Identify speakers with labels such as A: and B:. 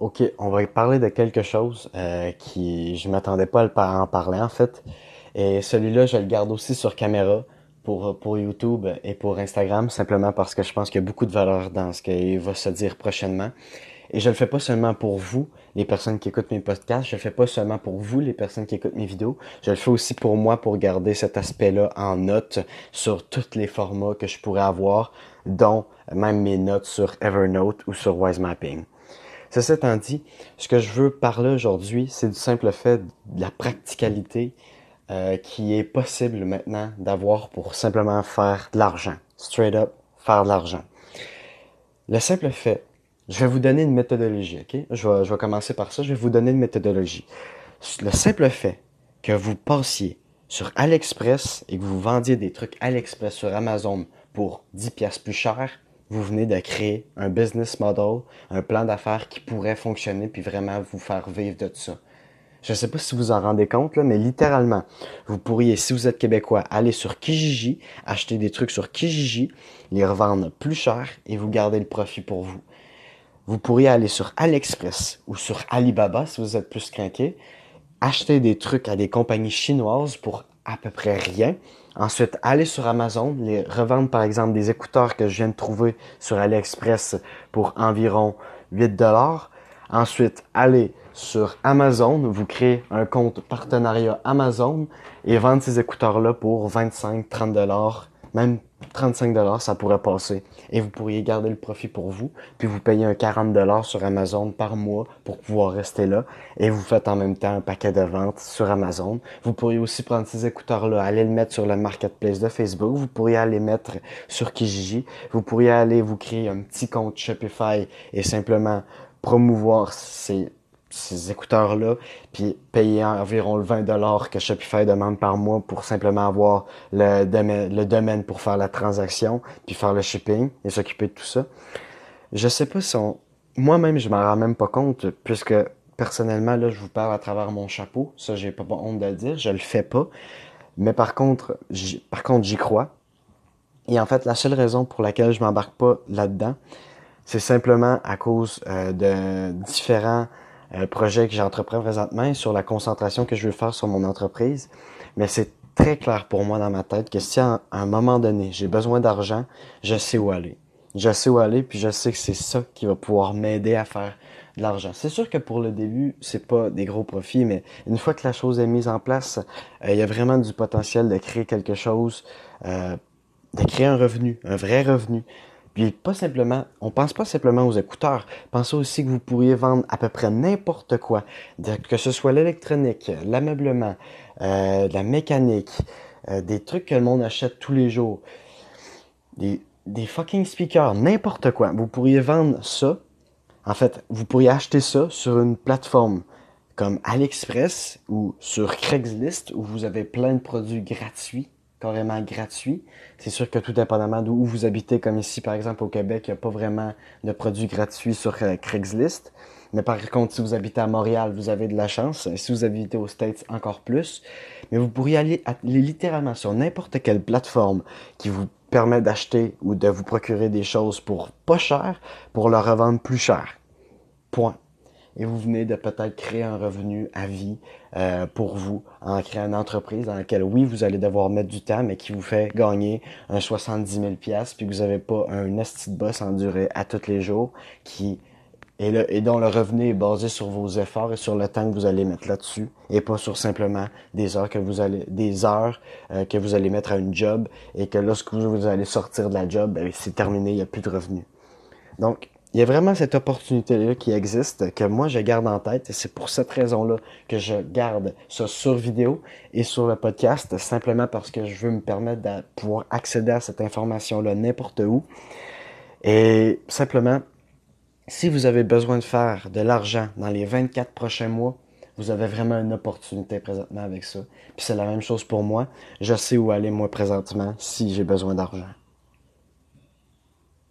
A: Ok, on va parler de quelque chose euh, qui je m'attendais pas à en parler en fait. Et celui-là, je le garde aussi sur caméra pour, pour YouTube et pour Instagram, simplement parce que je pense qu'il y a beaucoup de valeur dans ce qu'il va se dire prochainement. Et je le fais pas seulement pour vous, les personnes qui écoutent mes podcasts, je le fais pas seulement pour vous, les personnes qui écoutent mes vidéos, je le fais aussi pour moi pour garder cet aspect-là en note sur tous les formats que je pourrais avoir, dont même mes notes sur Evernote ou sur Wise Mapping. Ceci étant dit, ce que je veux parler aujourd'hui, c'est du simple fait de la practicalité euh, qui est possible maintenant d'avoir pour simplement faire de l'argent. Straight up, faire de l'argent. Le simple fait, je vais vous donner une méthodologie, ok? Je vais, commencer par ça, je vais vous donner une méthodologie. Le simple fait que vous passiez sur AliExpress et que vous vendiez des trucs AliExpress sur Amazon pour 10 pièces plus cher, vous venez de créer un business model, un plan d'affaires qui pourrait fonctionner puis vraiment vous faire vivre de ça. Je ne sais pas si vous en rendez compte, mais littéralement, vous pourriez, si vous êtes québécois, aller sur Kijiji, acheter des trucs sur Kijiji, les revendre plus cher et vous garder le profit pour vous. Vous pourriez aller sur AliExpress ou sur Alibaba si vous êtes plus craqué, acheter des trucs à des compagnies chinoises pour à peu près rien. Ensuite, aller sur Amazon, les revendre par exemple des écouteurs que je viens de trouver sur AliExpress pour environ 8 dollars. Ensuite, aller sur Amazon, vous créez un compte partenariat Amazon et vendre ces écouteurs-là pour 25, 30 dollars, même 35 dollars, ça pourrait passer. Et vous pourriez garder le profit pour vous, puis vous payez un 40 dollars sur Amazon par mois pour pouvoir rester là. Et vous faites en même temps un paquet de ventes sur Amazon. Vous pourriez aussi prendre ces écouteurs-là, aller le mettre sur le marketplace de Facebook. Vous pourriez aller mettre sur Kijiji. Vous pourriez aller vous créer un petit compte Shopify et simplement promouvoir ces ces écouteurs-là, puis payer environ le 20 dollars que Shopify demande par mois pour simplement avoir le domaine, le domaine pour faire la transaction, puis faire le shipping et s'occuper de tout ça. Je sais pas si on... Moi-même, je m'en rends même pas compte, puisque personnellement, là, je vous parle à travers mon chapeau. Ça, j'ai pas honte de le dire. Je le fais pas. Mais par contre, par contre, j'y crois. Et en fait, la seule raison pour laquelle je m'embarque pas là-dedans, c'est simplement à cause euh, de différents euh, projet que j'entreprends présentement sur la concentration que je veux faire sur mon entreprise. Mais c'est très clair pour moi dans ma tête que si à un moment donné j'ai besoin d'argent, je sais où aller. Je sais où aller, puis je sais que c'est ça qui va pouvoir m'aider à faire de l'argent. C'est sûr que pour le début, c'est pas des gros profits, mais une fois que la chose est mise en place, euh, il y a vraiment du potentiel de créer quelque chose, euh, de créer un revenu, un vrai revenu. Puis pas simplement, on pense pas simplement aux écouteurs. Pensez aussi que vous pourriez vendre à peu près n'importe quoi, que ce soit l'électronique, l'ameublement, euh, la mécanique, euh, des trucs que le monde achète tous les jours, des, des fucking speakers, n'importe quoi. Vous pourriez vendre ça. En fait, vous pourriez acheter ça sur une plateforme comme AliExpress ou sur Craigslist où vous avez plein de produits gratuits carrément gratuit. C'est sûr que tout dépendamment d'où vous habitez, comme ici par exemple au Québec, il n'y a pas vraiment de produits gratuits sur euh, Craigslist. Mais par contre, si vous habitez à Montréal, vous avez de la chance. Si vous habitez aux States, encore plus. Mais vous pourriez aller, aller littéralement sur n'importe quelle plateforme qui vous permet d'acheter ou de vous procurer des choses pour pas cher, pour le revendre plus cher. Point et vous venez de peut-être créer un revenu à vie euh, pour vous en créant une entreprise dans laquelle, oui, vous allez devoir mettre du temps, mais qui vous fait gagner un 70 000 pièces puis que vous n'avez pas un esti de boss enduré à tous les jours qui et, le, et dont le revenu est basé sur vos efforts et sur le temps que vous allez mettre là-dessus et pas sur simplement des heures que vous allez des heures euh, que vous allez mettre à une job et que lorsque vous allez sortir de la job, ben, c'est terminé, il n'y a plus de revenus. Donc, il y a vraiment cette opportunité-là qui existe, que moi je garde en tête, et c'est pour cette raison-là que je garde ça sur vidéo et sur le podcast, simplement parce que je veux me permettre de pouvoir accéder à cette information-là n'importe où. Et simplement, si vous avez besoin de faire de l'argent dans les 24 prochains mois, vous avez vraiment une opportunité présentement avec ça. Puis c'est la même chose pour moi. Je sais où aller moi présentement si j'ai besoin d'argent.